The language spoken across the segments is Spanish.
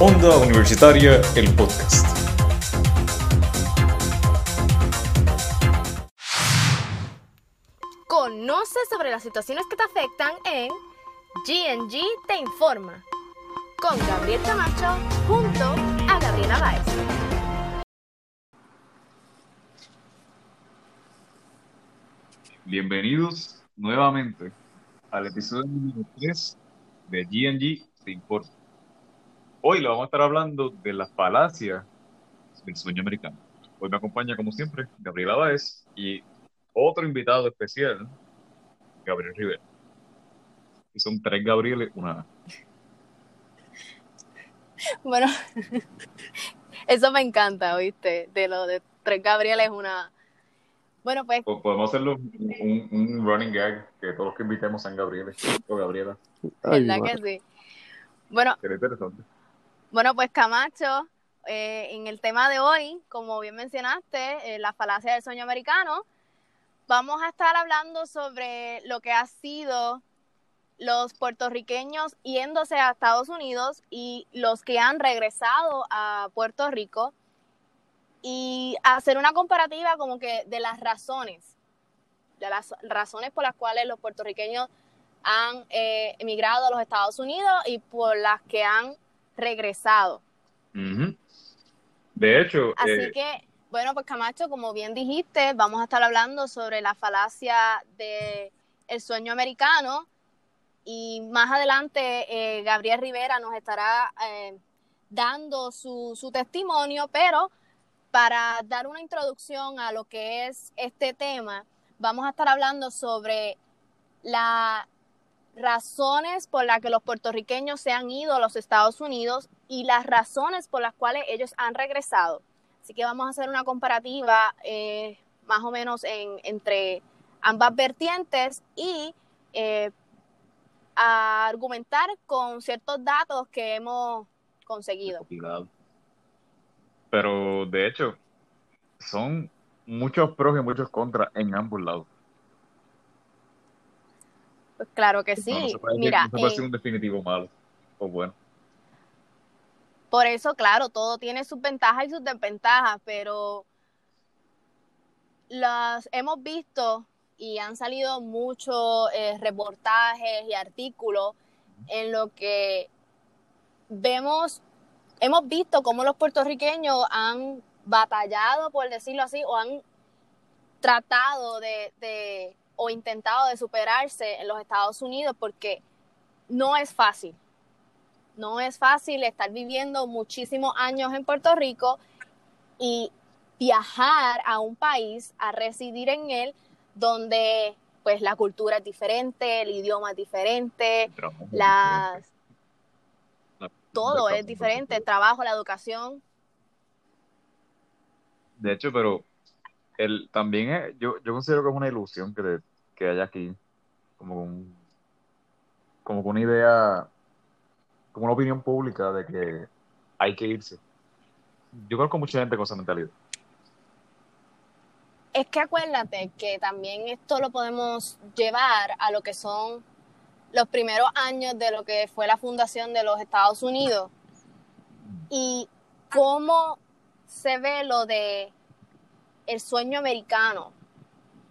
Onda Universitaria, el podcast. Conoce sobre las situaciones que te afectan en GNG Te Informa con Gabriel Camacho junto a Gabriela Baez. Bienvenidos nuevamente al episodio número 3 de GNG Te Informa. Hoy le vamos a estar hablando de las falacias del sueño americano. Hoy me acompaña, como siempre, Gabriela Báez y otro invitado especial, Gabriel Rivera. Y son tres Gabrieles, una. Bueno, eso me encanta, ¿oíste? De lo de tres Gabrieles, una. Bueno, pues. Po- Podemos hacerlo un, un running gag que todos los que invitemos sean Gabrieles o Gabriela. ¿Verdad que sí? Bueno, Sería interesante. Bueno, pues Camacho, eh, en el tema de hoy, como bien mencionaste, eh, la falacia del sueño americano, vamos a estar hablando sobre lo que ha sido los puertorriqueños yéndose a Estados Unidos y los que han regresado a Puerto Rico y hacer una comparativa como que de las razones, de las razones por las cuales los puertorriqueños han eh, emigrado a los Estados Unidos y por las que han regresado. De hecho, Así eh, que, bueno, pues Camacho, como bien dijiste, vamos a estar hablando sobre la falacia de el sueño americano y más adelante eh, Gabriel Rivera nos estará eh, dando su, su testimonio, pero para dar una introducción a lo que es este tema, vamos a estar hablando sobre las razones por las que los puertorriqueños se han ido a los Estados Unidos y las razones por las cuales ellos han regresado. Así que vamos a hacer una comparativa eh, más o menos en, entre ambas vertientes y eh, argumentar con ciertos datos que hemos conseguido. Pero de hecho, son muchos pros y muchos contras en ambos lados. Pues claro que sí. no se puede, decir- Mira, no se puede eh, decir un definitivo malo o bueno. Por eso, claro, todo tiene sus ventajas y sus desventajas, pero las hemos visto y han salido muchos eh, reportajes y artículos en lo que vemos, hemos visto cómo los puertorriqueños han batallado, por decirlo así, o han tratado de, de o intentado de superarse en los Estados Unidos porque no es fácil. No es fácil estar viviendo muchísimos años en Puerto Rico y viajar a un país, a residir en él, donde pues la cultura es diferente, el idioma es diferente, las, diferente, la- todo la- es diferente, el trabajo, la educación. De hecho, pero el, también es- yo, yo considero que es una ilusión que, que haya aquí como un, como una idea, como una opinión pública de que hay que irse. Yo conozco mucha gente con esa mentalidad. Es que acuérdate que también esto lo podemos llevar a lo que son los primeros años de lo que fue la fundación de los Estados Unidos y cómo se ve lo de el sueño americano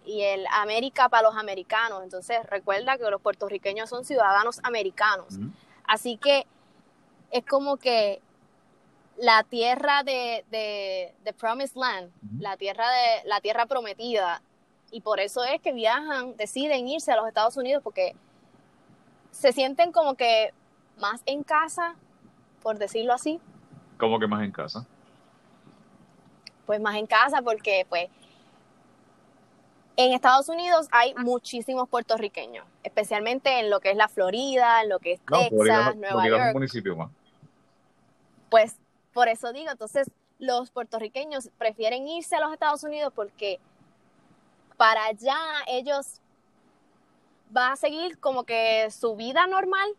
y el América para los americanos. Entonces, recuerda que los puertorriqueños son ciudadanos americanos. Así que es como que la tierra de, de, de Promised Land, la tierra de la tierra prometida, y por eso es que viajan, deciden irse a los Estados Unidos porque se sienten como que más en casa, por decirlo así, Como que más en casa. Pues más en casa porque pues en Estados Unidos hay muchísimos puertorriqueños, especialmente en lo que es la Florida, en lo que es No, Texas, Florida, Nueva Florida es un York. municipio más. Pues por eso digo, entonces los puertorriqueños prefieren irse a los Estados Unidos porque para allá ellos va a seguir como que su vida normal,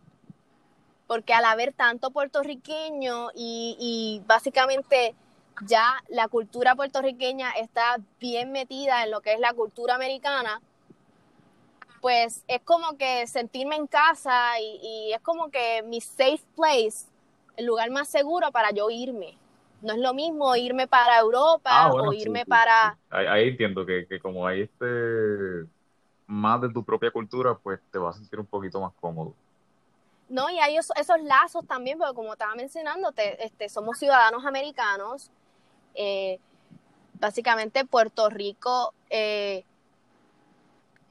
porque al haber tanto puertorriqueño y, y básicamente ya la cultura puertorriqueña está bien metida en lo que es la cultura americana, pues es como que sentirme en casa y, y es como que mi safe place el lugar más seguro para yo irme. No es lo mismo irme para Europa Ah, bueno, o irme sí, para... sí. Ahí, ahí entiendo que, que como hay este más de tu propia cultura, pues te vas a sentir un poquito más cómodo. No, y hay esos, esos lazos también, porque como estaba mencionando, te- este, somos ciudadanos americanos. Eh, básicamente Puerto Rico eh,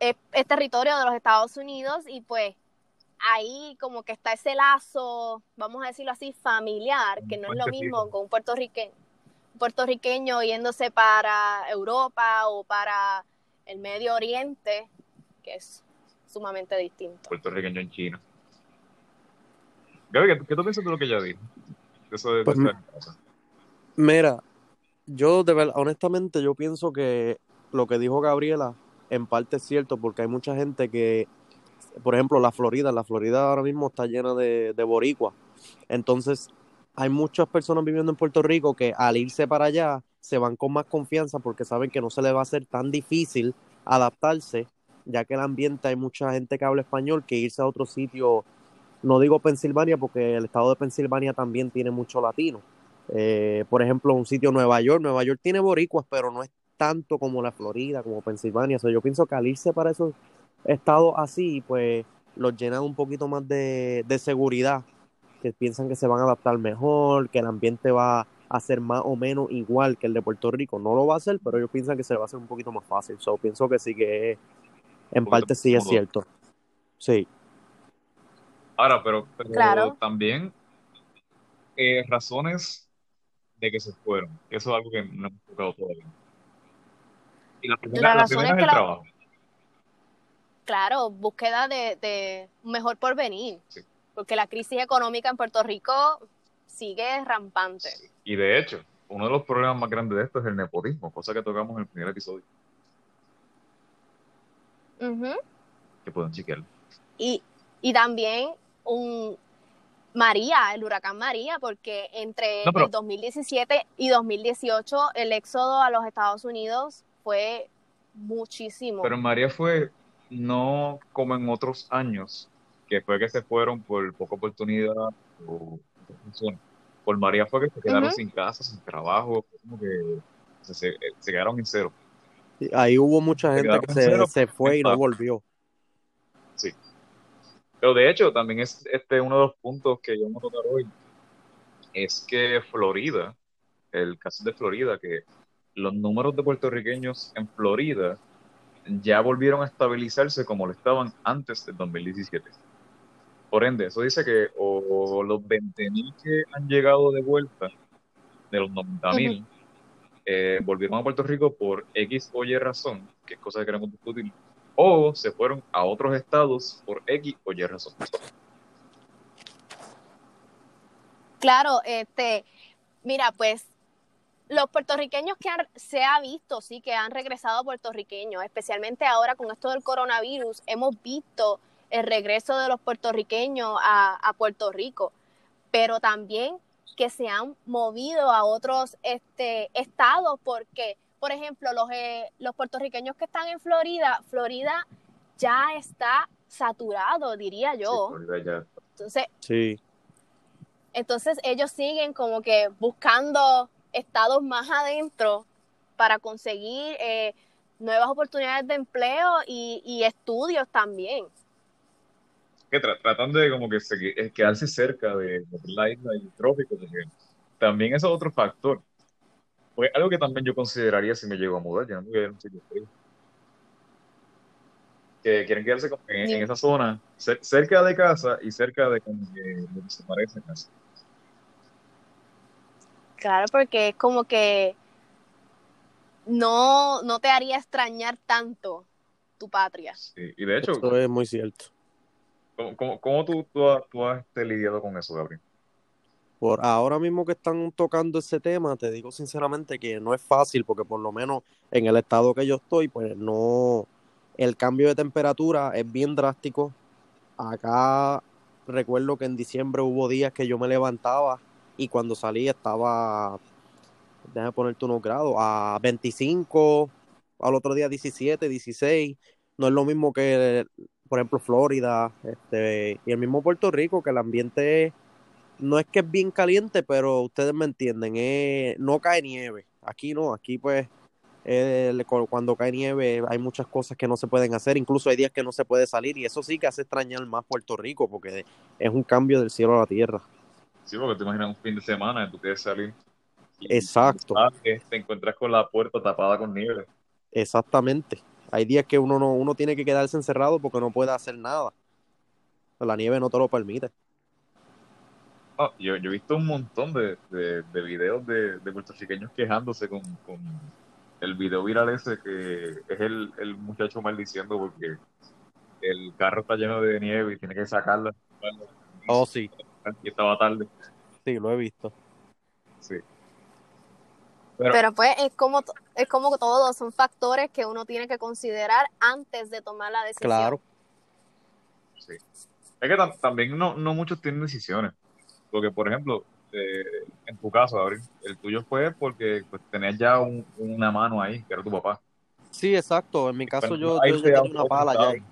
es, es territorio de los Estados Unidos y pues ahí como que está ese lazo, vamos a decirlo así, familiar, que no es lo mismo con un puertorriqueño, un puertorriqueño yéndose para Europa o para el Medio Oriente, que es sumamente distinto. Puertorriqueño en China. Gaby, ¿qué, qué tú piensas de lo que ella dijo? Eso de, de Pues. Mira, yo de verdad, honestamente, yo pienso que lo que dijo Gabriela en parte es cierto, porque hay mucha gente que, por ejemplo, la Florida, la Florida ahora mismo está llena de, de boricuas. Entonces, hay muchas personas viviendo en Puerto Rico que al irse para allá se van con más confianza porque saben que no se les va a hacer tan difícil adaptarse, ya que el ambiente hay mucha gente que habla español que irse a otro sitio, no digo Pensilvania porque el estado de Pensilvania también tiene mucho latino. Eh, por ejemplo, un sitio Nueva York. Nueva York tiene boricuas, pero no es tanto como la Florida, como Pensilvania. O sea, yo pienso que al irse para esos estados así, pues los llenan un poquito más de, de seguridad, que piensan que se van a adaptar mejor, que el ambiente va a ser más o menos igual que el de Puerto Rico. No lo va a hacer, pero ellos piensan que se va a hacer un poquito más fácil. So, pienso que sí que en parte sí es cierto. Sí. Ahora, pero, pero Claro. también eh, razones de que se fueron. Eso es algo que no hemos tocado todavía. Y la primera, La la razón primera es el la- trabajo. Claro, búsqueda de, de un mejor porvenir, Sí. porque la crisis económica en Puerto Rico sigue rampante. Y de hecho, uno de los problemas más grandes de esto es el nepotismo, cosa que tocamos en el primer episodio, que pueden chequear. Y, y también un María, el huracán María, porque entre No, pero- el 2017 y 2018 el éxodo a los Estados Unidos fue muchísimo. Pero María fue no como en otros años, que fue que se fueron por poca oportunidad o. Por María fue que se quedaron sin casa, sin trabajo, como que se, se- se quedaron en cero. Ahí hubo mucha Se gente que se, fue y no volvió. Sí. Pero de hecho, también es este uno de los puntos que yo vamos a tocar hoy, es que Florida, el caso de Florida, que los números de puertorriqueños en Florida ya volvieron a estabilizarse como lo estaban antes del 2017. Por ende, eso dice que o los 20.000 que han llegado de vuelta, de los 90.000, eh, volvieron a Puerto Rico por X o Y razón, que es cosa que queremos discutir, o se fueron a otros estados por X o Y razón. Claro, este, mira, pues los puertorriqueños que han- se ha visto, sí, que han regresado puertorriqueños, especialmente ahora con esto del coronavirus, hemos visto el regreso de los puertorriqueños a, a Puerto Rico, pero también que se han movido a otros este, estados, porque, por ejemplo, los, eh, los puertorriqueños que están en Florida, Florida ya está saturado, diría yo. Florida ya- Entonces, Sí. entonces ellos siguen como que buscando estados más adentro para conseguir eh, nuevas oportunidades de empleo y, y estudios también. que tra- tratando de como que se, quedarse cerca de, de la isla y el trópico, también eso es otro factor. Pues algo que también yo consideraría si me llego a mudar, yo no me voy a ir a un sitio frío. Que quieren quedarse como en, esa zona, cer- cerca de casa y cerca de como que lo que se parece casa. Claro, porque es como que no, no te haría extrañar tanto tu patria. Sí, Y de hecho, Eso es muy cierto. ¿cómo, cómo- cómo tú, tú has, tú has, este, lidiado con eso, Gabriel? Por ahora mismo que están tocando ese tema, te digo sinceramente que no es fácil, porque por lo menos en el estado que yo estoy, pues no, el cambio de temperatura es bien drástico. Acá recuerdo que en diciembre hubo días que yo me levantaba y cuando salí estaba, déjame ponerte unos grados, a 25, al otro día 17, 16. No es lo mismo que, por ejemplo, Florida este, y el mismo Puerto Rico, que el ambiente es no es que es bien caliente, pero ustedes me entienden, eh, no cae nieve. Aquí no, aquí pues eh, cuando cae nieve hay muchas cosas que no se pueden hacer, incluso hay días que no se puede salir y eso sí que hace extrañar más Puerto Rico porque es un cambio del cielo a la tierra. Sí, porque te imaginas un fin de semana y tú quieres salir. Exacto. te encuentras con la puerta tapada con nieve. Exactamente. Hay días que uno no, uno tiene que quedarse encerrado porque no puede hacer nada. La nieve no te lo permite. Ah, yo, yo, he visto un montón de, de, videos de, de, puertorriqueños quejándose con, con, el video viral ese que es el, el muchacho maldiciendo porque el carro está lleno de nieve y tiene que sacarla. Oh, sí. Y estaba tarde. Sí, lo he visto. Sí. Pero, pues es como, es como todo, son factores que uno tiene que considerar antes de tomar la decisión. Claro. Sí. Es que también no, no muchos tienen decisiones. Porque, por ejemplo, eh, en tu caso, Gabriel, el tuyo fue porque pues, tenías ya una mano ahí, que era tu papá. Sí, exacto. En mi caso, yo, yo tenía una pala ya.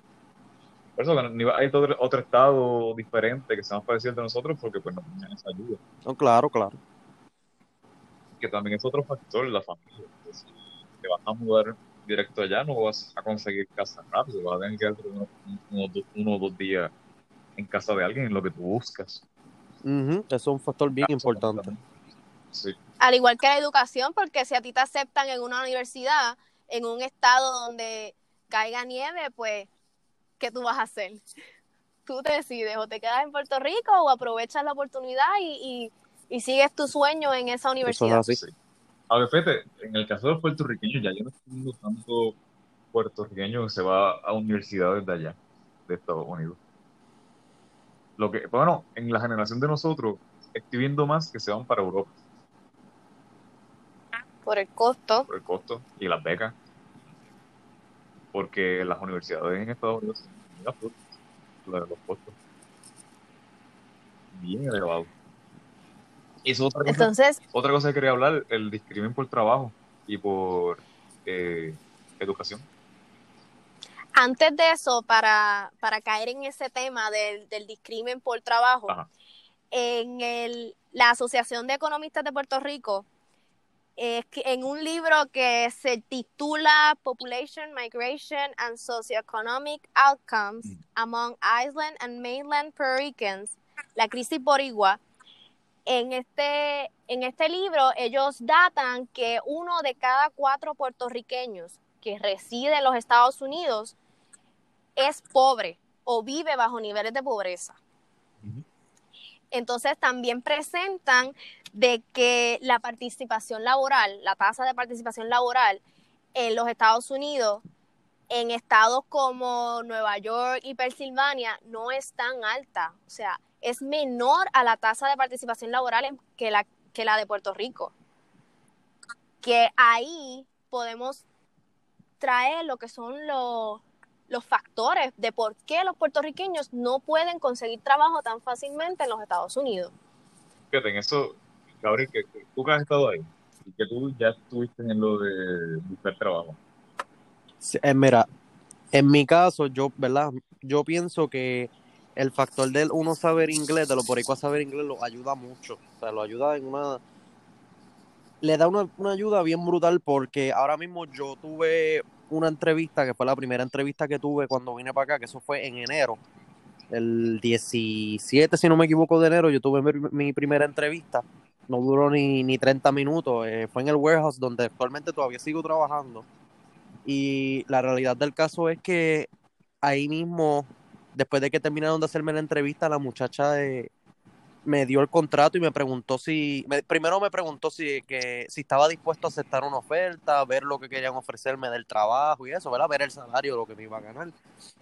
Por eso hay otro, otro estado diferente que se más parecido de nosotros porque pues no tenían esa ayuda. No, claro, claro. Que también es otro factor, la familia. Si te vas a mudar directo allá, no vas a conseguir casa rápido, vas a tener que quedarte uno o dos días en casa de alguien en lo que tú buscas. Eso es un factor bien importante. Al igual que la educación, porque si a ti te aceptan en una universidad, en un estado donde caiga nieve, pues, ¿qué tú vas a hacer? Tú te decides, o te quedas en Puerto Rico o aprovechas la oportunidad y, sigues tu sueño en esa universidad. Eso A ver, Fete, en el caso de los puertorriqueños, ya yo no estoy viendo tanto puertorriqueño que se va a universidades de allá, de Estados Unidos lo que, bueno, en la generación de nosotros, estoy viendo más que se van para Europa. Por el costo. Por el costo y las becas. Porque las universidades en Estados Unidos son los costos. Bien elevados. Eso otra cosa, Entonces, otra cosa que quería hablar, el discrimen por trabajo y por eh, educación antes de eso, para, caer en ese tema del, del discrimen por trabajo, en el, la Asociación de Economistas de Puerto Rico, en un libro que se titula Population, Migration and Socioeconomic Outcomes mm. Among Island and Mainland Puerto Ricans, la crisis boricua, en este, en este libro ellos datan que uno de cada cuatro puertorriqueños que reside en los Estados Unidos es pobre o vive bajo niveles de pobreza. Entonces también presentan de que la participación laboral, la tasa de participación laboral en los Estados Unidos, en estados como Nueva York y Pensilvania, no es tan alta. O sea, es menor a la tasa de participación laboral que la, que la de Puerto Rico. Que ahí podemos traer lo que son los, los factores de por qué los puertorriqueños no pueden conseguir trabajo tan fácilmente en los Estados Unidos. Fíjate, en eso, Gabriel, que, tú que has estado ahí y que tú ya estuviste en lo de buscar trabajo. Eh, mira, en mi caso, yo, ¿verdad? Yo pienso que el factor de uno saber inglés, de los boricuas saber inglés, lo ayuda mucho. O sea, lo ayuda en una... Le da una, una ayuda bien brutal porque ahora mismo yo tuve una entrevista, que fue la primera entrevista que tuve cuando vine para acá, que eso fue en enero. El 17, si no me equivoco, de enero, yo tuve mi, primera entrevista. No duró ni, ni 30 minutos. Eh, fue en el warehouse donde actualmente todavía sigo trabajando. Y la realidad del caso es que ahí mismo, después de que terminaron de hacerme la entrevista, la muchacha de, me dio el contrato y me preguntó si, primero me preguntó si, que, si estaba dispuesto a aceptar una oferta, ver lo que querían ofrecerme del trabajo y eso, ¿verdad? Ver el salario, lo que me iba a ganar.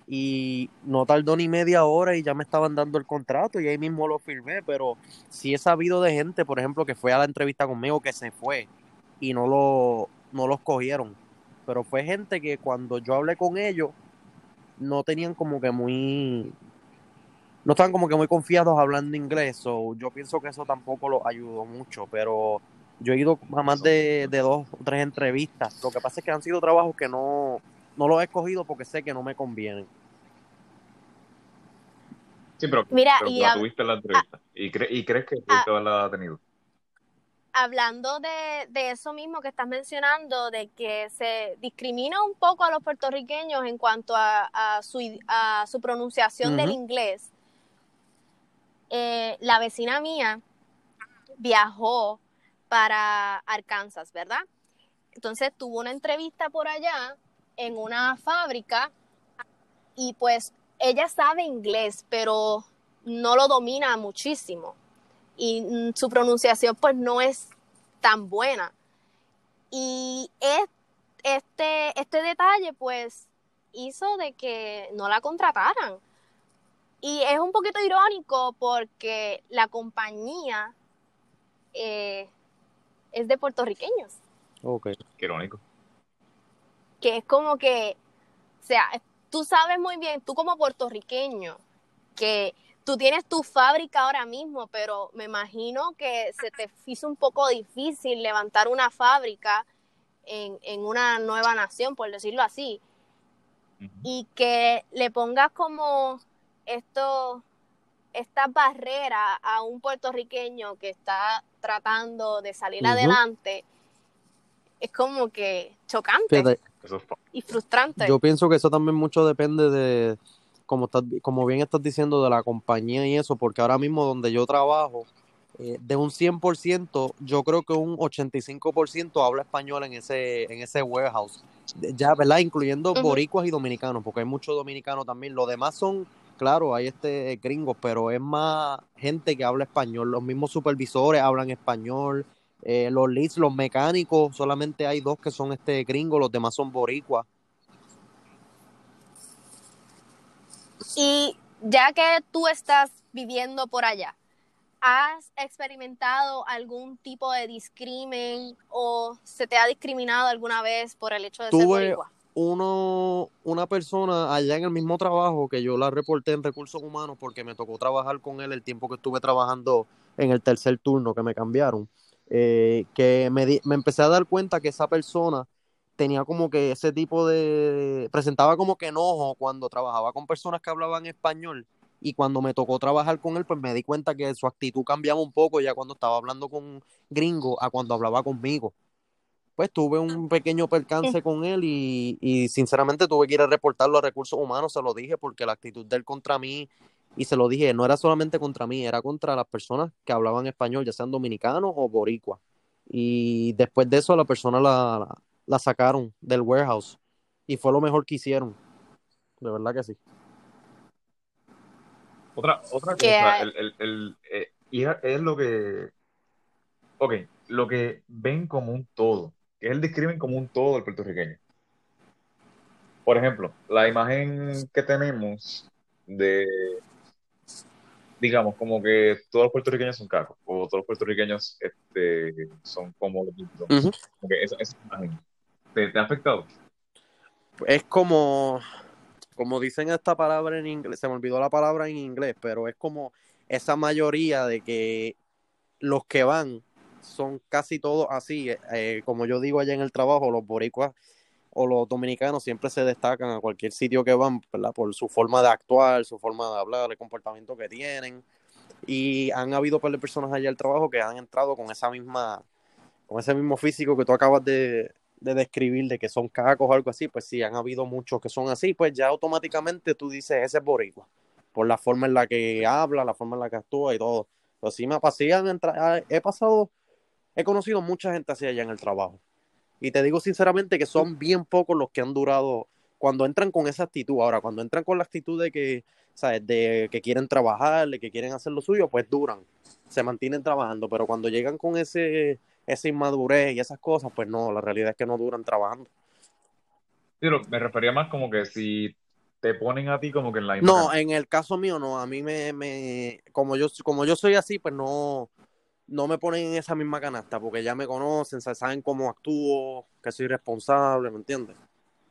Y no tardó ni media hora y ya me estaban dando el contrato y ahí mismo lo firmé, pero sí he sabido de gente, por ejemplo, que fue a la entrevista conmigo que se fue y no lo, no los cogieron. Pero fue gente que cuando yo hablé con ellos, no tenían como que muy no estaban como que muy confiados hablando inglés, o yo pienso que eso tampoco los ayudó mucho, pero yo he ido a más de, dos o tres entrevistas. Lo que pasa es que han sido trabajos que no, no los he escogido porque sé que no me convienen. Sí, pero, Mira, pero y la tuviste en la entrevista. ¿Y, cre- ¿Y crees que pudiste haberla tenido? hablando de, de eso mismo que estás mencionando, de que se discrimina un poco a los puertorriqueños en cuanto a, a su, a su pronunciación del inglés, eh, la vecina mía viajó para Arkansas, ¿verdad? Entonces tuvo una entrevista por allá en una fábrica y pues ella sabe inglés, pero no lo domina muchísimo y su pronunciación pues no es tan buena. Y es- este, este detalle pues hizo de que no la contrataran. Y es un poquito irónico porque la compañía eh, es de puertorriqueños, Ok. Qué irónico. que es como que, o sea, tú sabes muy bien, tú como puertorriqueño, que tú tienes tu fábrica ahora mismo, pero me imagino que se te hizo un poco difícil levantar una fábrica en, en una nueva nación, por decirlo así, y que le pongas como esto, esta barrera a un puertorriqueño que está tratando de salir adelante, es como que chocante Fíjate, y frustrante. yo pienso que eso también mucho depende de, como, estás, como bien estás diciendo, de la compañía y eso, porque ahora mismo donde yo trabajo, eh, de un 100%, yo creo que un 85% habla español en ese, en ese warehouse. Ya, ¿verdad? Incluyendo Ujú. boricuas y dominicanos, porque hay muchos dominicanos también. Los demás son, claro, hay este gringos, pero es más gente que habla español. Los mismos supervisores hablan español. Eh, los leads, los mecánicos, solamente hay dos que son este gringos, los demás son boricuas. Y ya que tú estás viviendo por allá, ¿has experimentado algún tipo de discrimen o se te ha discriminado alguna vez por el hecho de ser boricua? Uno, una persona allá en el mismo trabajo que yo la reporté en recursos humanos porque me tocó trabajar con él el tiempo que estuve trabajando en el tercer turno que me cambiaron, eh, que me, me empecé a dar cuenta que esa persona tenía como que ese tipo de, presentaba como que enojo cuando trabajaba con personas que hablaban español y cuando me tocó trabajar con él pues me di cuenta que su actitud cambiaba un poco ya cuando estaba hablando con gringo a cuando hablaba conmigo pues tuve un pequeño percance con él y, y sinceramente tuve que ir a reportarlo a recursos humanos, se lo dije porque la actitud de él contra mí, y se lo dije, no era solamente contra mí, era contra las personas que hablaban español, ya sean dominicanos o boricuas. Y después de eso la persona la, la, la sacaron del warehouse y fue lo mejor que hicieron, de verdad que sí. Otra, otra cosa, el, el, el, eh, y es, es lo que, ok, lo que ven como un todo, que es el discrimen como un todo del puertorriqueño. Por ejemplo, la imagen que tenemos de, digamos, como que todos los puertorriqueños son cacos, o todos los puertorriqueños este, son como los típicos. Ujú. Como que esa, esa imagen, ¿te, te ha afectado? Es como, como dicen esta palabra en inglés, se me olvidó la palabra en inglés, pero es como esa mayoría de que los que van son casi todos así, eh, eh, como yo digo allá en el trabajo, los boricuas o los dominicanos siempre se destacan a cualquier sitio que van, ¿verdad? Por su forma de actuar, su forma de hablar, el comportamiento que tienen. Y han habido personas allá al trabajo que han entrado con esa misma, con ese mismo físico que tú acabas de, de describir, de que son cacos o algo así, pues sí, han habido muchos que son así, pues ya automáticamente tú dices, ese es boricua, por la forma en la que habla, la forma en la que actúa y todo. Pero me pasado, sí han entra- he pasado, he conocido mucha gente así allá en el trabajo. Y te digo sinceramente que son bien pocos los que han durado cuando entran con esa actitud. Ahora, cuando entran con la actitud de que, ¿sabes? De que quieren trabajar, de que quieren hacer lo suyo, pues duran, se mantienen trabajando. Pero cuando llegan con ese, esa inmadurez y esas cosas, pues no, la realidad es que no duran trabajando. Pero me refería más como que si te ponen a ti como que en la misma No, en el caso mío no, a mí me, me como yo, como yo soy así, pues no, no me ponen en esa misma canasta, porque ya me conocen, sa- saben cómo actúo, que soy responsable, ¿me entiendes?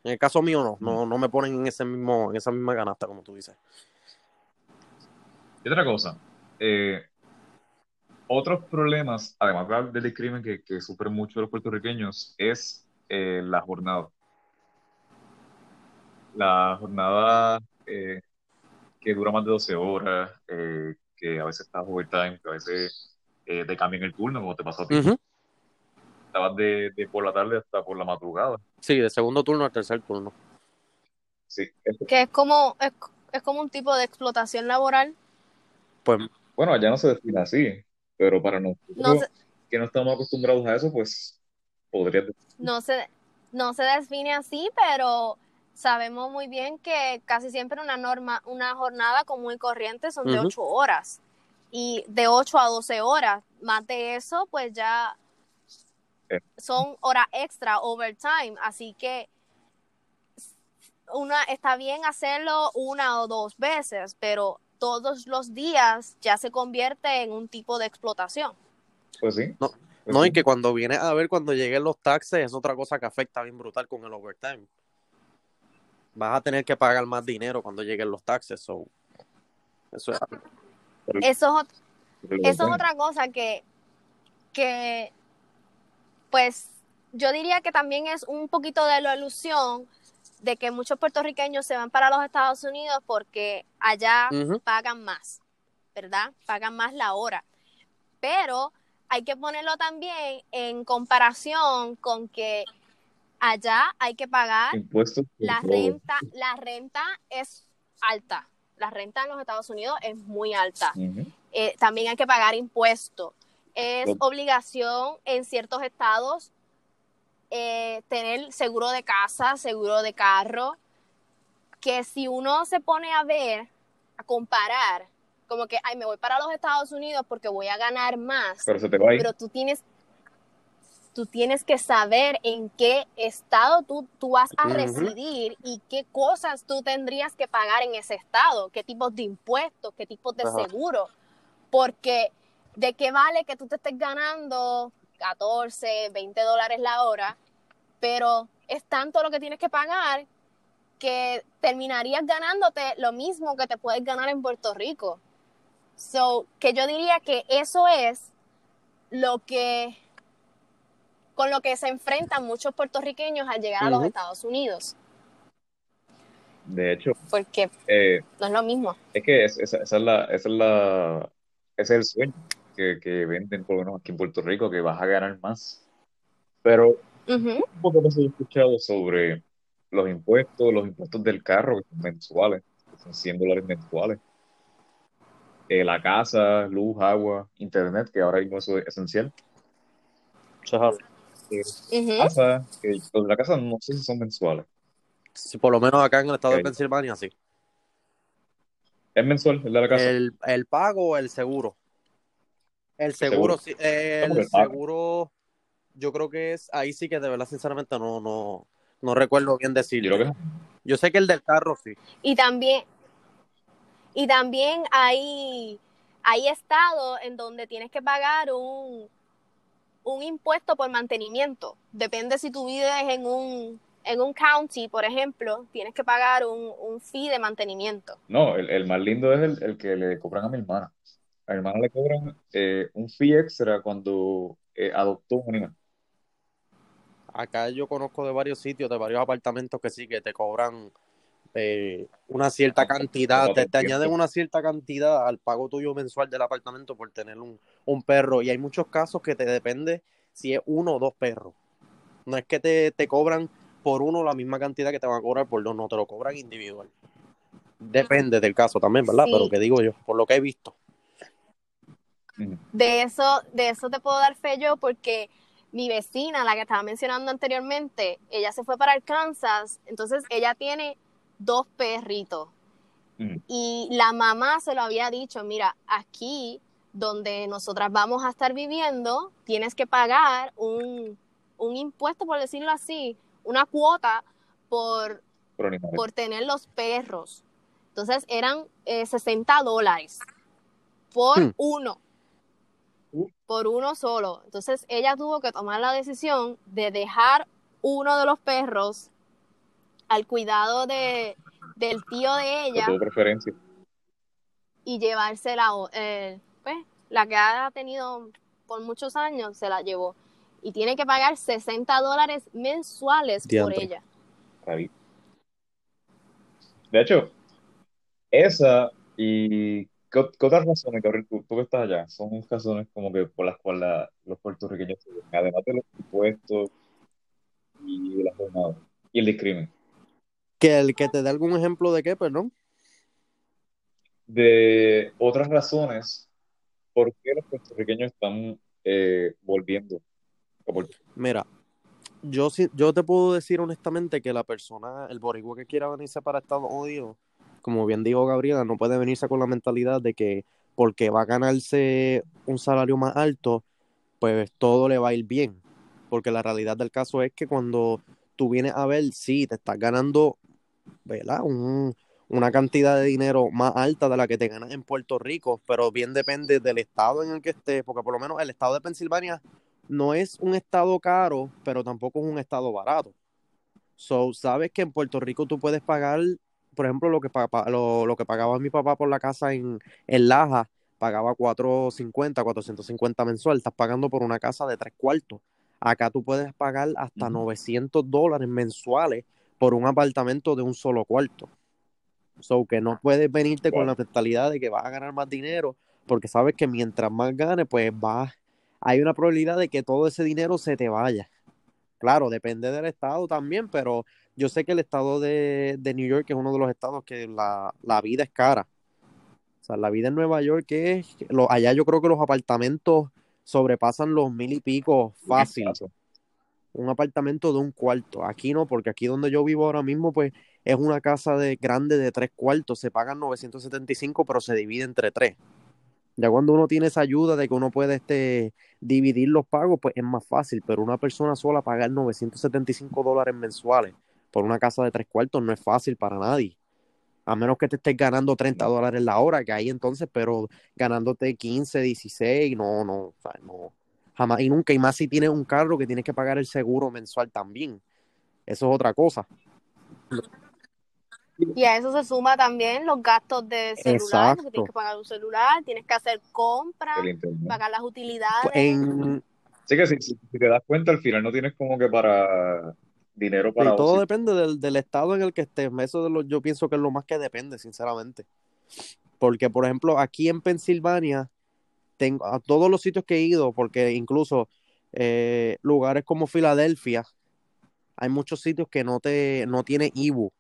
En el caso mío no, no, no me ponen en ese mismo, en esa misma canasta, como tú dices. Y otra cosa, eh, otros problemas, además del discrimen que, que sufren mucho los puertorriqueños, es eh, la jornada. La jornada, eh, que dura más de 12 horas, que a veces estás overtime, que a veces eh, te cambian el turno, como te pasó a ti. Ujú. Estabas de, de por la tarde hasta por la madrugada. Sí, de segundo turno al tercer turno. Sí, Que es como, es, es como un tipo de explotación laboral. Pues bueno, allá no se define así, pero para nosotros No se, que no estamos acostumbrados a eso, pues podría no se, no se define así, pero sabemos muy bien que casi siempre una norma, una jornada común y corriente son de. 8 horas. Y de 8 a 12 horas. Más de eso, pues ya son horas extra, overtime. Así que una, está bien hacerlo una o dos veces, pero todos los días ya se convierte en un tipo de explotación. Pues sí. No, Pues no, sí. y que cuando vienes a ver cuando lleguen los taxes es otra cosa que afecta bien brutal con el overtime. Vas a tener que pagar más dinero cuando lleguen los taxes. So. Eso es. Eso es Eso otra cosa que, que, pues, yo diría que también es un poquito de la ilusión de que muchos puertorriqueños se van para los Estados Unidos porque allá pagan más, ¿verdad? Pagan más la hora. Pero hay que ponerlo también en comparación con que allá hay que pagar impuestos la todo. renta, la renta es alta. La renta en los Estados Unidos es muy alta. Eh, también hay que pagar impuestos. Es obligación en ciertos estados eh, tener seguro de casa, seguro de carro, que si uno se pone a ver, a comparar, como que, ay, me voy para los Estados Unidos porque voy a ganar más, Pero se te va pero tú tienes, tú tienes que saber en qué estado tú, tú vas a residir y qué cosas tú tendrías que pagar en ese estado, qué tipos de impuestos, qué tipos de Ajá. seguro, porque de qué vale que tú te estés ganando 14, 20 dólares la hora, pero es tanto lo que tienes que pagar que terminarías ganándote lo mismo que te puedes ganar en Puerto Rico. So, que yo diría que eso es lo que con lo que se enfrentan muchos puertorriqueños al llegar a los. Estados Unidos, De hecho, porque eh, no es lo mismo. es que es- esa, esa es la, esa es la, ese es el sueño que, que venden por lo menos aquí en Puerto Rico, que vas a ganar más. Pero Ujú. un poco más he escuchado sobre los impuestos, los impuestos del carro, que son mensuales, que son 100 dólares mensuales. Eh, la casa, luz, agua, internet, que ahora mismo eso es esencial. Eso casa, que los de la casa no sé si son mensuales. Sí, por lo menos acá en el estado de. Pensilvania, sí. ¿Es mensual el de la casa? El, el pago o el seguro. El seguro. seguro, sí. eh, ¿Cómo el seguro, yo creo que es, ahí sí que de verdad, sinceramente, no, no, no recuerdo bien Yo creo que Yo sé que el del carro sí. Y también, y también hay, hay estados en donde tienes que pagar un, un impuesto por mantenimiento. Depende si tú vives en un, en un county, por ejemplo, tienes que pagar un, un fee de mantenimiento. No, el, el más lindo es el, el que le cobran a mi hermana. A mi hermana le cobran eh, un fee extra cuando eh, adoptó un animal. Acá yo conozco de varios sitios, de varios apartamentos que sí, que te cobran eh, una cierta cantidad, te, te añaden una cierta cantidad al pago tuyo mensual del apartamento por tener un, un perro. Y hay muchos casos que te depende si es uno o dos perros. No es que te, te cobran por uno la misma cantidad que te van a cobrar por dos, no te lo cobran individual. Depende del caso también, ¿verdad? Sí. Pero que digo yo, por lo que he visto. De eso, de eso te puedo dar fe yo porque mi vecina, la que estaba mencionando anteriormente, ella se fue para Arkansas, entonces ella tiene dos perritos. Ujú. Y la mamá se lo había dicho, mira, aquí donde nosotras vamos a estar viviendo, tienes que pagar un, un impuesto, por decirlo así, una cuota por, Por tener los perros. Entonces eran eh, 60 dólares por Hmm. uno, por uno solo. Entonces ella tuvo que tomar la decisión de dejar uno de los perros al cuidado de, del tío de De ella todo preferencia. y llevarse la, eh, pues, la que ha tenido por muchos años, se la llevó. Y tiene que pagar 60 dólares mensuales por ella. Bien. De hecho, esa y ¿qué, qué otras razones, Gabriel, tú, tú que estás allá? Son razones como que por las cuales la- los puertorriqueños, se ven, además de los impuestos y la jornada y el discrimen, Que el que te dé algún ejemplo de qué, perdón. de otras razones por qué los puertorriqueños están eh, volviendo a Puerto Rico. Mira, yo yo te puedo decir honestamente que la persona, el boricua que quiera venirse para Estados Unidos, como bien dijo Gabriela, no puede venirse con la mentalidad de que porque va a ganarse un salario más alto, pues todo le va a ir bien. Porque la realidad del caso es que cuando tú vienes a ver, sí, te estás ganando, ¿verdad? Un- una cantidad de dinero más alta de la que te ganas en Puerto Rico, pero bien depende del estado en el que estés, porque por lo menos el estado de Pensilvania no es un estado caro, pero tampoco es un estado barato. So, sabes que en Puerto Rico tú puedes pagar, por ejemplo, lo que, lo, lo que pagaba mi papá por la casa en, en Laja, pagaba 450, 450 mensual, estás pagando por una casa de tres cuartos. Acá tú puedes pagar hasta Ujú. 900 dólares mensuales por un apartamento de un solo cuarto. So, que no puedes venirte con la mentalidad de que vas a ganar más dinero, porque sabes que mientras más ganes, pues vas, hay una probabilidad de que todo ese dinero se te vaya. Claro, depende del estado también, pero yo sé que el estado de, de New York es uno de los estados que la, la vida es cara. O sea, la vida en Nueva York es, lo, allá yo creo que los apartamentos sobrepasan los mil y pico fácil. Un apartamento de un cuarto. Aquí no, porque aquí donde yo vivo ahora mismo, pues es una casa de grande de tres cuartos. Se pagan 975, pero se divide entre tres. Ya cuando uno tiene esa ayuda de que uno puede este, dividir los pagos, pues es más fácil. Pero una persona sola pagar 975 dólares mensuales por una casa de tres cuartos no es fácil para nadie. A menos que te estés ganando 30 No. dólares la hora, que ahí entonces, pero ganándote 15, 16, no, no, o sea, no, jamás y nunca. Y más si tienes un carro que tienes que pagar el seguro mensual también. Eso es otra cosa. Y a eso se suma también los gastos de celular, porque Exacto. tienes que pagar un celular, tienes que hacer compras, pagar las utilidades. en, Así que si, si- si te das cuenta, al final no tienes como que para dinero para todo ocio. depende del, del estado en el que estés. Eso de lo, yo pienso que es lo más que depende, sinceramente. Porque, por ejemplo, aquí en Pensilvania, tengo a todos los sitios que he ido, porque incluso eh, lugares como Filadelfia, hay muchos sitios que no te no tiene IBU,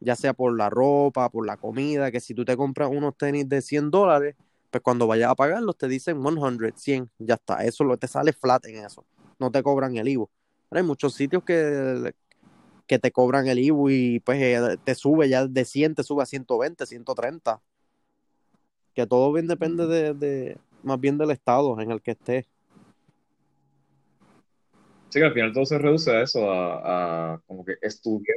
ya sea por la ropa, por la comida, que si tú te compras unos tenis de 100 dólares, pues cuando vayas a pagarlos te dicen 100, 100, ya está, eso lo te sale flat en eso, no te cobran el IBU. Pero hay muchos sitios que, que te cobran el IBU y pues eh, te sube ya de 100, te sube a 120, 130. Que todo bien depende de, de más bien del estado en el que estés. Sí, que al final todo se reduce a eso, a, a como que estudiar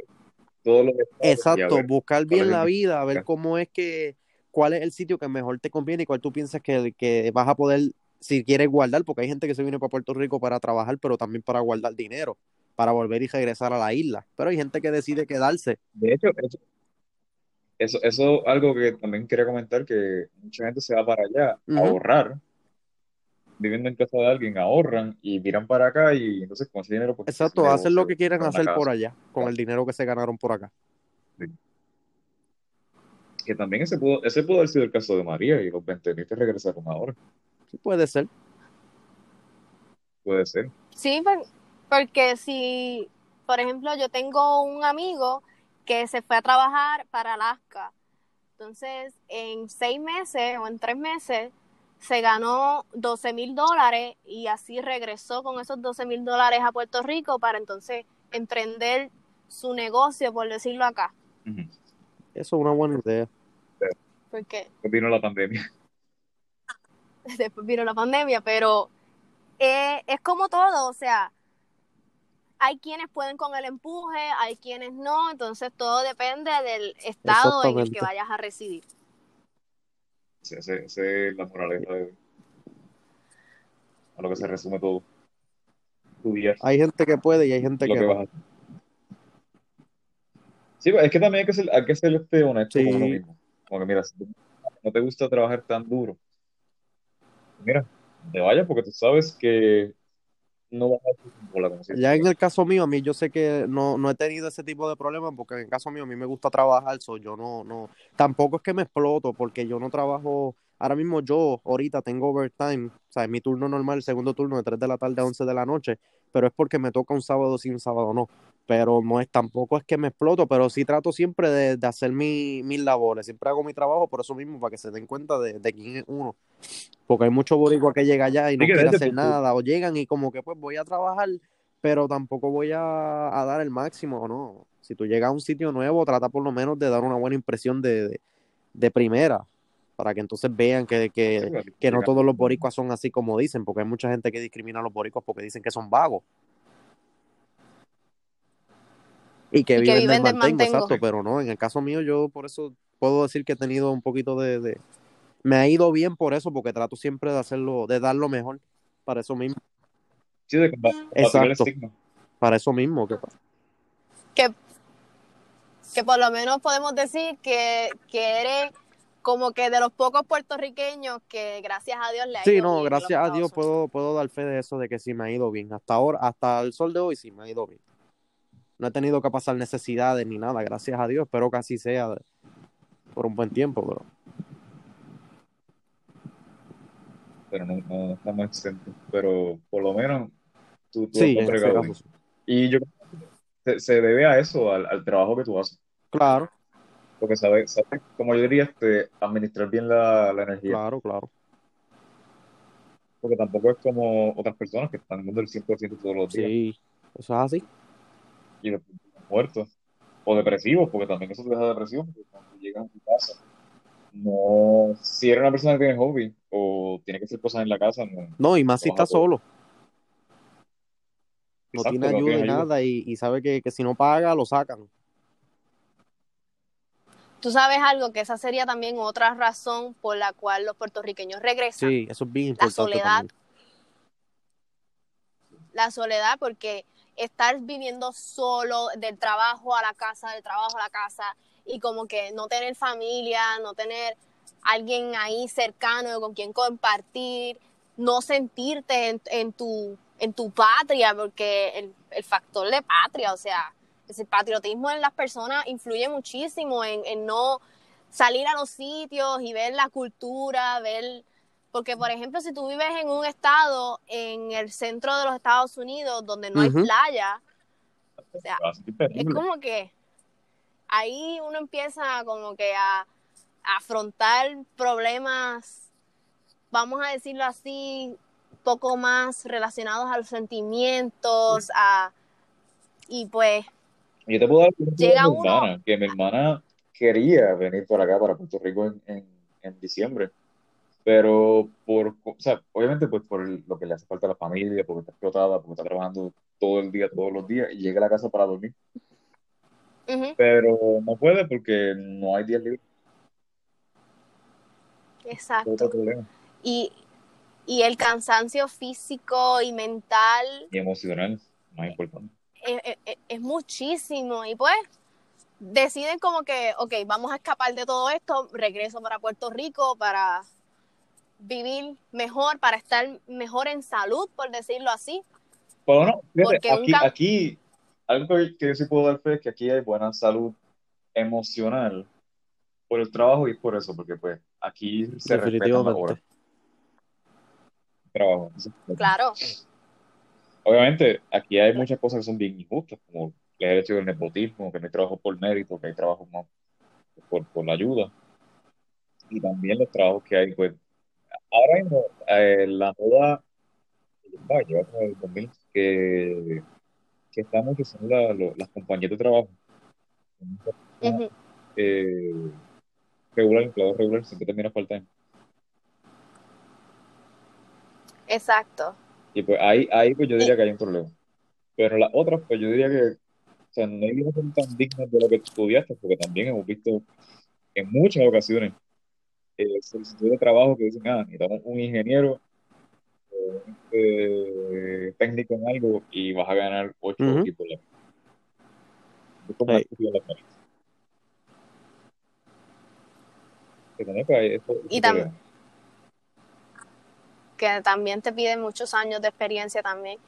estados y a Exacto, buscar bien la vida, a ver cómo es que, cuál es el sitio que mejor te conviene y cuál tú piensas que, que vas a poder, si quieres guardar, porque hay gente que se viene para Puerto Rico para trabajar, pero también para guardar dinero, para volver y regresar a la isla. Pero hay gente que decide quedarse. De hecho, eso, eso, eso algo que también quería comentar, que mucha gente se va para allá a ahorrar, viviendo en casa de alguien, ahorran y miran para acá y entonces con ese dinero pues Exacto, hacen lo que quieran hacer por allá, con el dinero que se ganaron por acá. Que también ese pudo, ese pudo haber sido el caso de María y los 20 mil que regresaron ahora. Sí, puede ser. Puede ser. Sí, por- porque si, por ejemplo, yo tengo un amigo que se fue a trabajar para Alaska. Entonces, en seis meses o en tres meses, se ganó 12 mil dólares y así regresó con esos 12 mil dólares a Puerto Rico para entonces emprender su negocio, por decirlo acá. Eso es una buena idea. Porque Pues vino la pandemia. después vino la pandemia, pero eh, es como todo, o sea, hay quienes pueden con el empuje, hay quienes no, entonces todo depende del estado en el que vayas a residir. Esa ese, ese es la moraleja de, a lo que se resume todo. Hay gente que puede y hay gente lo que que no. vas a hacer. Sí, es que también hay que ser, hay que ser este honesto con uno Sí, mismo. Como que mira, si tú no te gusta trabajar tan duro, mira, te vayas porque tú sabes que no vas a hacer bola, como se Ya en el caso mío, a mí yo sé que no, no he tenido ese tipo de problemas porque en el caso mío a mí me gusta trabajar, so yo no, no, tampoco es que me exploto porque yo no trabajo, ahora mismo yo ahorita tengo overtime, o sea, es mi turno normal, el segundo turno de 3 de la tarde a 11 de la noche, pero es porque me toca un sábado sí, un sábado no, pero no es, tampoco es que me exploto, pero sí trato siempre de, de hacer mi, mis labores, siempre hago mi trabajo por eso mismo, para que se den cuenta de, de quién es uno. Porque hay muchos boricuas que llega allá y no Sí, que quiere desde hacer nada, o llegan y como que pues voy a trabajar, pero tampoco voy a, a dar el máximo, ¿no? Si tú llegas a un sitio nuevo, trata por lo menos de dar una buena impresión de, de, de primera, para que entonces vean que, que, que no todos los boricuas son así como dicen, porque hay mucha gente que discrimina a los boricuas porque dicen que son vagos. Y que Y que viven, del mantengo, mantengo. exacto, pero no, en el caso mío yo por eso puedo decir que he tenido un poquito de, de- Me ha ido bien por eso, porque trato siempre de hacerlo, de dar lo mejor, para eso mismo, Sí, de combatir el Exacto. estigma. para eso mismo. Que, que, que por lo menos podemos decir que, que eres como que de los pocos puertorriqueños que gracias a Dios le ha sí, ido no, bien en los gracias a Dios puedo, puedo dar fe de eso, de que sí me ha ido bien. Hasta ahora, hasta el sol de hoy sí me ha ido bien. No he tenido que pasar necesidades ni nada, gracias a Dios. Espero que así sea por un buen tiempo, pero pero no, no estamos exentos. Pero por lo menos tú, tú sí, has. Y yo creo que se, se debe a eso, al, al trabajo que tú haces. Claro, Porque sabes, sabes, como yo diría, este, administrar bien la, la energía. claro, claro. Porque tampoco es como otras personas que están dando el 100% todos los días Sí, eso es así. Y después están muertos. O depresivos, porque también eso te deja depresivo. Porque cuando llegas a tu casa, no. Si eres una persona que tiene hobby o tiene que hacer cosas en la casa, no. No, y más si No está solo, no Exacto, tiene no ayuda y tienes ayuda. nada, y, y sabe que, que si no paga, lo sacan. Tú sabes algo, que esa sería también otra razón por la cual los puertorriqueños regresan. Sí, eso es bien La soledad. también. La soledad, porque estar viviendo solo del trabajo a la casa, del trabajo a la casa, y como que no tener familia, no tener alguien ahí cercano con quien compartir, no sentirte en, tu, en tu patria, porque el, el factor de patria, o sea, ese patriotismo en las personas influye muchísimo en, en no salir a los sitios y ver la cultura, ver porque, por ejemplo, si tú vives en un estado en el centro de los Estados Unidos donde no hay playa, o sea, Va a sentir es como que ahí uno empieza como que a, a afrontar problemas, vamos a decirlo así, poco más relacionados a los sentimientos, a y pues Yo te puedo dar un ejemplo de llega mi uno hermana, que mi hermana quería venir por acá, para Puerto Rico, en, en, en diciembre, pero por, o sea, obviamente pues por el- lo que le hace falta a la familia, porque está explotada, porque está trabajando todo el día, todos los días, y llega a la casa para dormir, pero no puede porque no hay días libres, otro exacto. problema, Y, y el cansancio físico y mental y emocional, más importante. es, es- es muchísimo. Y pues deciden como que, ok, vamos a escapar de todo esto, regreso para Puerto Rico para vivir mejor, para estar mejor en salud, por decirlo así. Pero no, fíjate, Porque un aquí, aquí, algo que, yo sí puedo dar fe es que aquí hay buena salud emocional por el trabajo y por eso, porque pues aquí se horas de trabajo. Claro, obviamente, aquí hay muchas cosas que son bien injustas, como el hecho del nepotismo, que no hay trabajo por mérito, que hay trabajo más por, por la ayuda, y también los trabajos que hay, pues, ahora mismo, eh, la moda, va, lleva como el 2000, que, que está mucho son la- lo- las compañías de trabajo. Eh, regular, empleado regular, siempre termina faltando. exacto. Y pues ahí, ahí pues yo diría que hay un problema. Pero las otras, pues yo diría que, o sea, no hay que ser tan dignas de lo que estudiaste, porque también hemos visto en muchas ocasiones eh, solicitudes de trabajo que dicen, ah, necesitamos un ingeniero un eh, técnico en algo y vas a ganar ocho Ujú. tipos la Es como una Hey. estúpida la también, pues, Y eso tam- problema. que también te piden muchos años de experiencia también.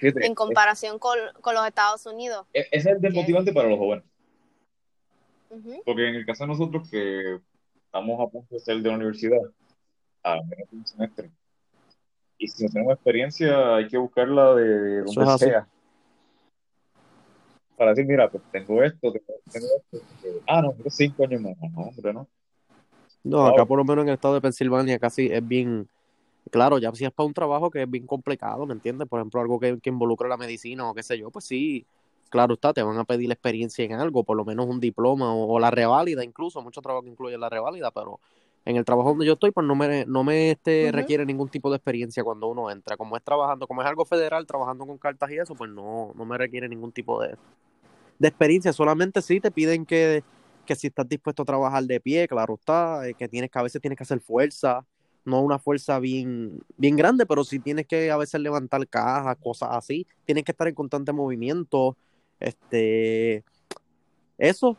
En comparación con, con los Estados Unidos. es- ese es el desmotivante para los jóvenes. Porque en el caso de nosotros que estamos a punto de salir de la universidad, a menos de un semestre, y si no tenemos experiencia, hay que buscarla de donde así. sea. Para decir, mira, pues tengo esto, tengo, tengo esto. Ah, no, tengo cinco años más. No, hombre, no. No, acá por lo menos en el estado de Pensilvania casi es bien, claro, ya si es para un trabajo que es bien complicado, ¿me entiendes? Por ejemplo, algo que, que involucre la medicina o qué sé yo, pues sí, claro está, te van a pedir experiencia en algo, por lo menos un diploma o, o la reválida incluso, muchos trabajos que incluyen la reválida, pero en el trabajo donde yo estoy, pues no me, no me este, requiere ningún tipo de experiencia cuando uno entra. Como es trabajando, como es algo federal, trabajando con cartas y eso, pues no, no me requiere ningún tipo de, de experiencia. Solamente sí te piden que, que si estás dispuesto a trabajar de pie, claro está, eh, que tienes que a veces tienes que hacer fuerza, no una fuerza bien, bien grande, pero sí tienes que a veces levantar cajas, cosas así. Tienes que estar en constante movimiento. Este, eso,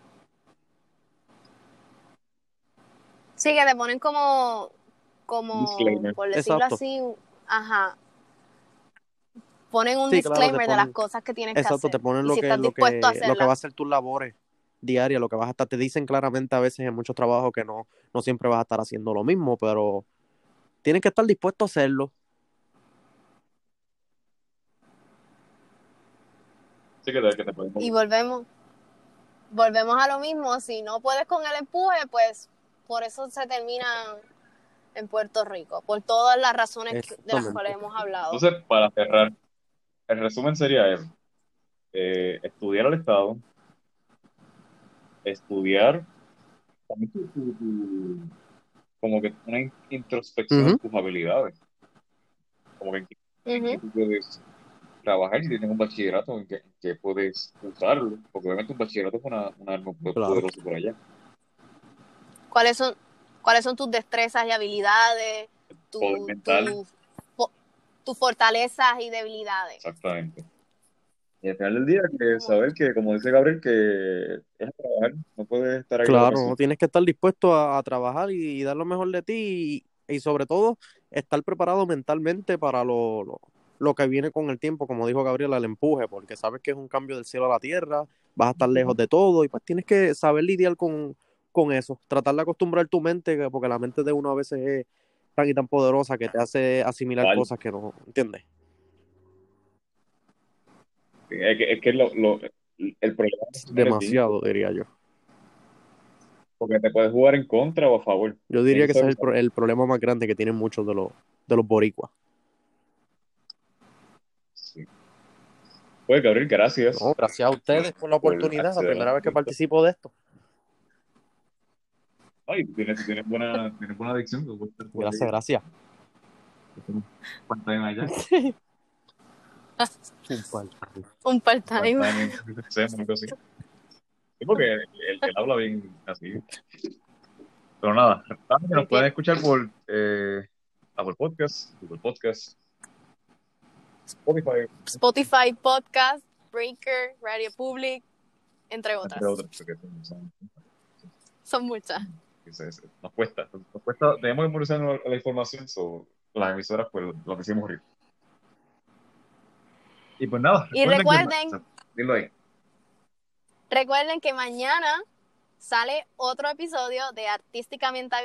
Sí, que te ponen como, como, Disclaimer. por decirlo Exacto. así, ajá. Ponen un Sí, claro, te disclaimer de las cosas que tienes Exacto, que hacer. te ponen lo si que, lo que, dispuesto a lo que va a ser tus labores diarias, lo que vas a estar, te dicen claramente a veces en muchos trabajos que no, no siempre vas a estar haciendo lo mismo, pero tienes que estar dispuesto a hacerlo. Sí, que te, que te pueden Y volvemos, volvemos a lo mismo. Si no puedes con el empuje, pues por eso se termina en Puerto Rico, por todas las razones que- de las cuales hemos hablado. Entonces, para cerrar, el resumen sería eso. Eh, estudiar al Estado, estudiar también tu- tu- tu- como que una in- introspección de tus habilidades. Como que tú puedes trabajar si tienes un bachillerato, en que, en que puedes usarlo, porque obviamente un bachillerato es una, una arma Claro. poderosa por allá. ¿Cuáles son, cuáles son tus destrezas y habilidades? Tu, Poder mental. tu- fo- tus fortalezas y debilidades. Exactamente. Y al final del día, que saber que, como dice Gabriel, que es a trabajar, no puedes estar ahí Claro, tienes que estar dispuesto a, a trabajar y, y dar lo mejor de ti y, y sobre todo estar preparado mentalmente para lo, lo, lo que viene con el tiempo, como dijo Gabriel, el empuje, porque sabes que es un cambio del cielo a la tierra, vas a estar lejos de todo y pues tienes que saber lidiar con, con eso, tratar de acostumbrar tu mente, que- porque la mente de uno a veces es tan y tan poderosa que te hace asimilar Vale. cosas que no, ¿entiendes? Es que, es que lo, lo- el problema es Demasiado, diría yo. porque te puedes jugar en contra o a favor. Yo diría que ese es el, el problema más grande que tienen muchos de los, de los boricuas. Sí. Pues Gabriel, gracias. No, gracias a ustedes por la Por oportunidad, la primera vez que participo de esto. Ay, tienes, tienes buena, tienes buena adicción. Gracias, gracias. part-time allá, Un part-time. Un part-time. Sí, porque él, él habla bien así. Pero nada, nos pueden escuchar por eh, Apple Podcast, Google Podcast, Spotify, Spotify Podcast, Breaker, Radio Public, entre otras. entre otras. porque son- muchas. nos cuesta, nos cuesta, tenemos que memorizar la, la información sobre las emisoras, pues lo que hicimos rir. Y pues nada, Y que- recuerden- dilo ahí. Recuerden que mañana sale otro episodio de Artísticamente.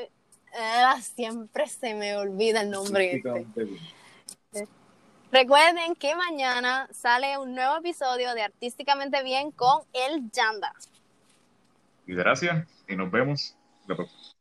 Ah, siempre se me olvida el nombre este. Recuerden que mañana sale un nuevo episodio de Artísticamente Bien con el Yanda. Y gracias, y nos vemos la próxima.